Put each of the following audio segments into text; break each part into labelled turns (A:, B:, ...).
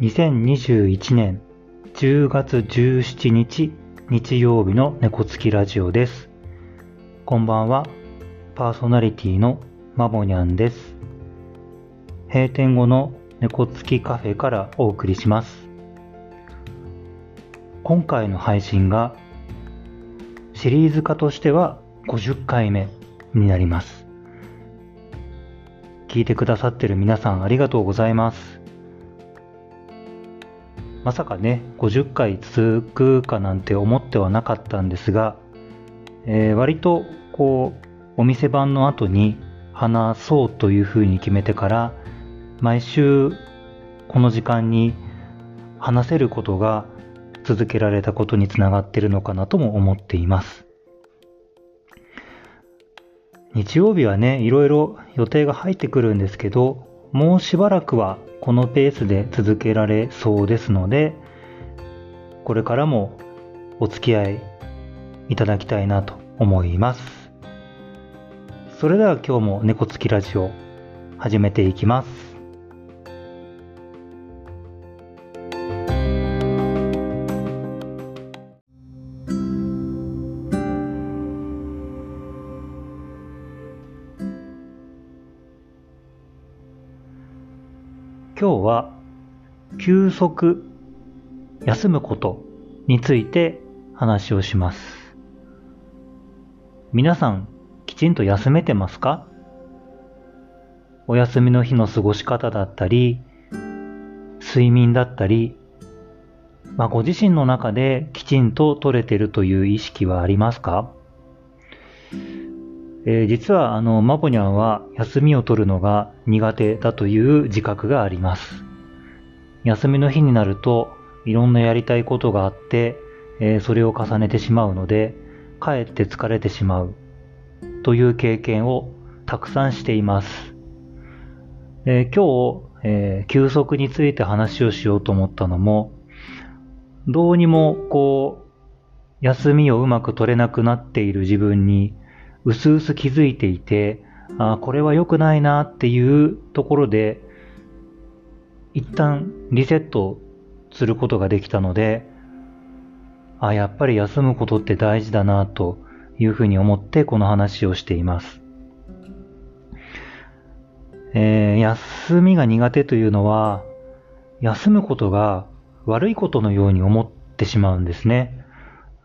A: 2021年10月17日日曜日の猫つきラジオです。こんばんは、パーソナリティのまもにゃんです。閉店後の猫つきカフェからお送りします。今回の配信がシリーズ化としては50回目になります。聞いてくださってる皆さんありがとうございます。まさかね、50回続くかなんて思ってはなかったんですが、えー、割とこう、お店番の後に話そうというふうに決めてから、毎週この時間に話せることが続けられたことにつながってるのかなとも思っています。日曜日はね、いろいろ予定が入ってくるんですけど、もうしばらくはこのペースで続けられそうですので、これからもお付き合いいただきたいなと思います。それでは今日も猫つきラジオ始めていきます。今日は休息、休むことについて話をします。皆さん、きちんと休めてますか？お休みの日の過ごし方だったり、睡眠だったり、まあ、ご自身の中できちんと取れてるという意識はありますか？えー、実はあのマボニャンは休みを取るのが苦手だという自覚があります。休みの日になるといろんなやりたいことがあって、えー、それを重ねてしまうので、かえって疲れてしまうという経験をたくさんしています。えー、今日、えー、休息について話をしようと思ったのも、どうにもこう、休みをうまく取れなくなっている自分にうすうす気づいていて、あこれは良くないなっていうところで、一旦リセットすることができたので、あやっぱり休むことって大事だなというふうに思ってこの話をしています。えー、休みが苦手というのは、休むことが悪いことのように思ってしまうんですね。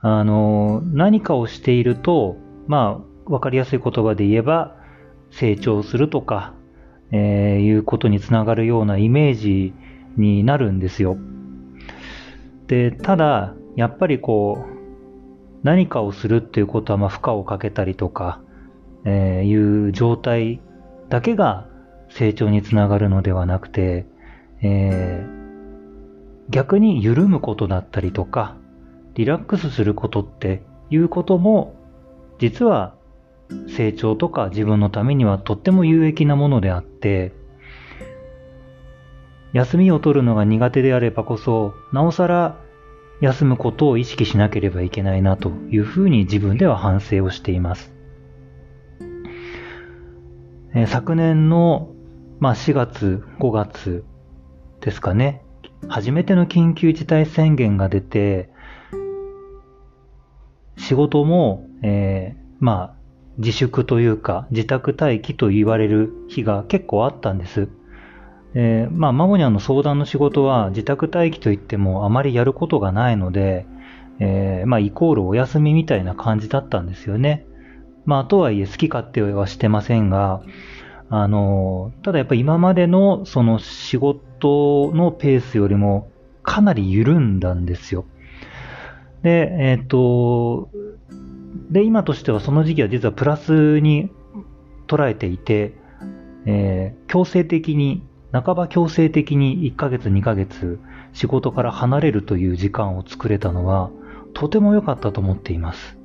A: あの、何かをしていると、まあ、わかりやすい言葉で言えば、成長するとか、えー、いうことにつながるようなイメージになるんですよ。で、ただ、やっぱりこう、何かをするっていうことは、まあ、負荷をかけたりとか、えー、いう状態だけが成長につながるのではなくて、えー、逆に緩むことだったりとか、リラックスすることっていうことも、実は成長とか自分のためにはとっても有益なものであって、休みを取るのが苦手であればこそ、なおさら休むことを意識しなければいけないなというふうに自分では反省をしています。え昨年の、まあ、4月、5月ですかね、初めての緊急事態宣言が出て、仕事も、えー、まあ、自粛というか、自宅待機と言われる日が結構あったんです。えー、まあ、マモニャの相談の仕事は自宅待機といってもあまりやることがないので、えー、まあ、イコールお休みみたいな感じだったんですよね。まあ、とはいえ好き勝手はしてませんが、あの、ただやっぱ今までのその仕事のペースよりもかなり緩んだんですよ。で、えっ、ー、と、で、今としてはその時期は実はプラスに捉えていて、えー、強制的に、半ば強制的に1ヶ月2ヶ月仕事から離れるという時間を作れたのはとても良かったと思っています。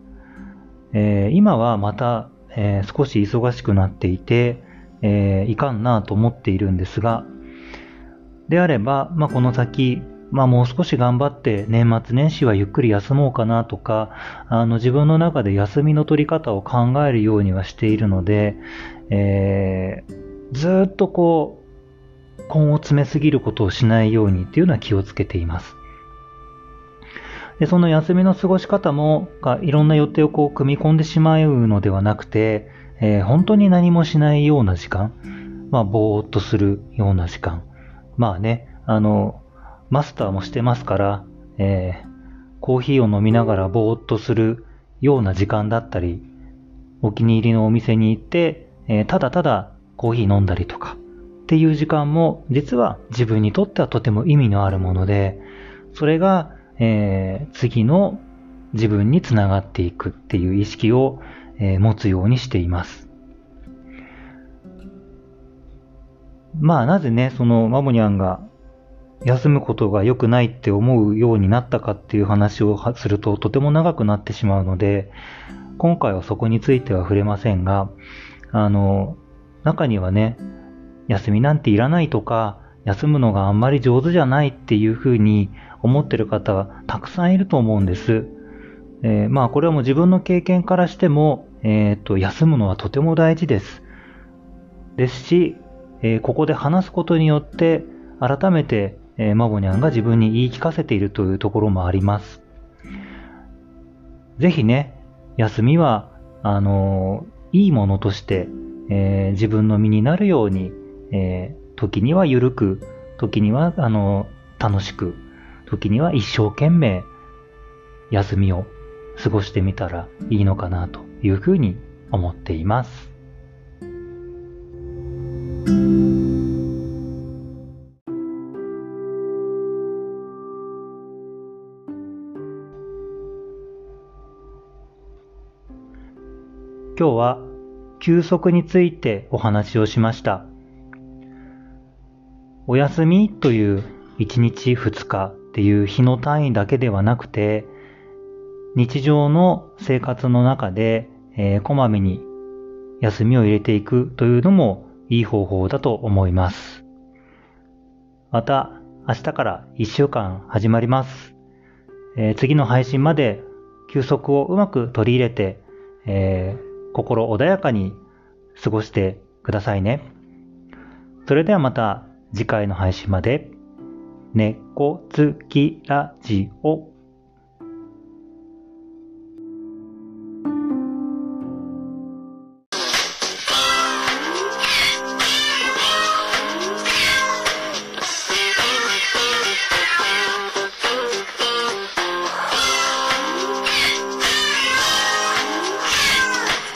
A: えー、今はまた、えー、少し忙しくなっていて、えー、いかんなと思っているんですが、であれば、まあ、この先、まあもう少し頑張って年末年始はゆっくり休もうかなとか、あの自分の中で休みの取り方を考えるようにはしているので、えー、ずっとこう、根を詰めすぎることをしないようにっていうのは気をつけています。で、その休みの過ごし方も、いろんな予定をこう組み込んでしまうのではなくて、えー、本当に何もしないような時間、まあ、ぼーっとするような時間。まあね、あの、マスターもしてますから、えー、コーヒーを飲みながらぼーっとするような時間だったり、お気に入りのお店に行って、えー、ただただコーヒー飲んだりとかっていう時間も実は自分にとってはとても意味のあるもので、それがえー、次の自分につながっていくっていう意識を、えー、持つようにしています。まあなぜね、そのマモニャンが休むことが良くないって思うようになったかっていう話をするととても長くなってしまうので、今回はそこについては触れませんが、あの、中にはね、休みなんていらないとか、休むのがあんまり上手じゃないっていうふうに思ってる方はたくさんいると思うんです。えー、まあこれはもう自分の経験からしても、えっ、と、休むのはとても大事です。ですし、えー、ここで話すことによって、改めて、えー、マボニャンが自分に言い聞かせているというところもあります。ぜひね、休みは、あのいいものとして、えー、自分の身になるように、えー、時には緩く、時には、あの楽しく、時には一生懸命休みを過ごしてみたらいいのかなというふうに思っています。今日は休息についてお話をしました。お休みという1日2日っていう日の単位だけではなくて、日常の生活の中で、えー、こまめに休みを入れていくというのもいい方法だと思います。また、明日から1週間始まります。えー、次の配信まで休息をうまく取り入れて、えー、心穏やかに過ごしてくださいね。それではまた次回の配信まで。猫つきラジオ